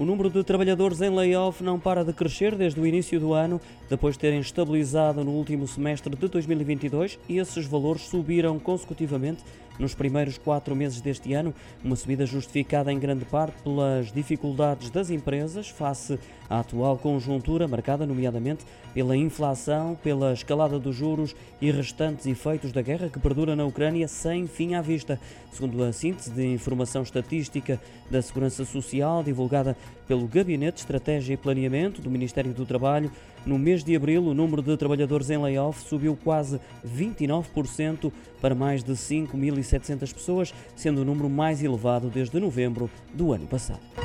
O número de trabalhadores em layoff não para de crescer desde o início do ano, depois de terem estabilizado no último semestre de 2022 e esses valores subiram consecutivamente nos primeiros quatro meses deste ano, uma subida justificada em grande parte pelas dificuldades das empresas face à atual conjuntura, marcada nomeadamente pela inflação, pela escalada dos juros e restantes efeitos da guerra que perdura na Ucrânia sem fim à vista. Segundo a síntese de informação estatística da Segurança Social divulgada pelo Gabinete de Estratégia e Planeamento do Ministério do Trabalho, no mês de abril o número de trabalhadores em layoff subiu quase 29% para mais de 5.700 pessoas, sendo o número mais elevado desde novembro do ano passado.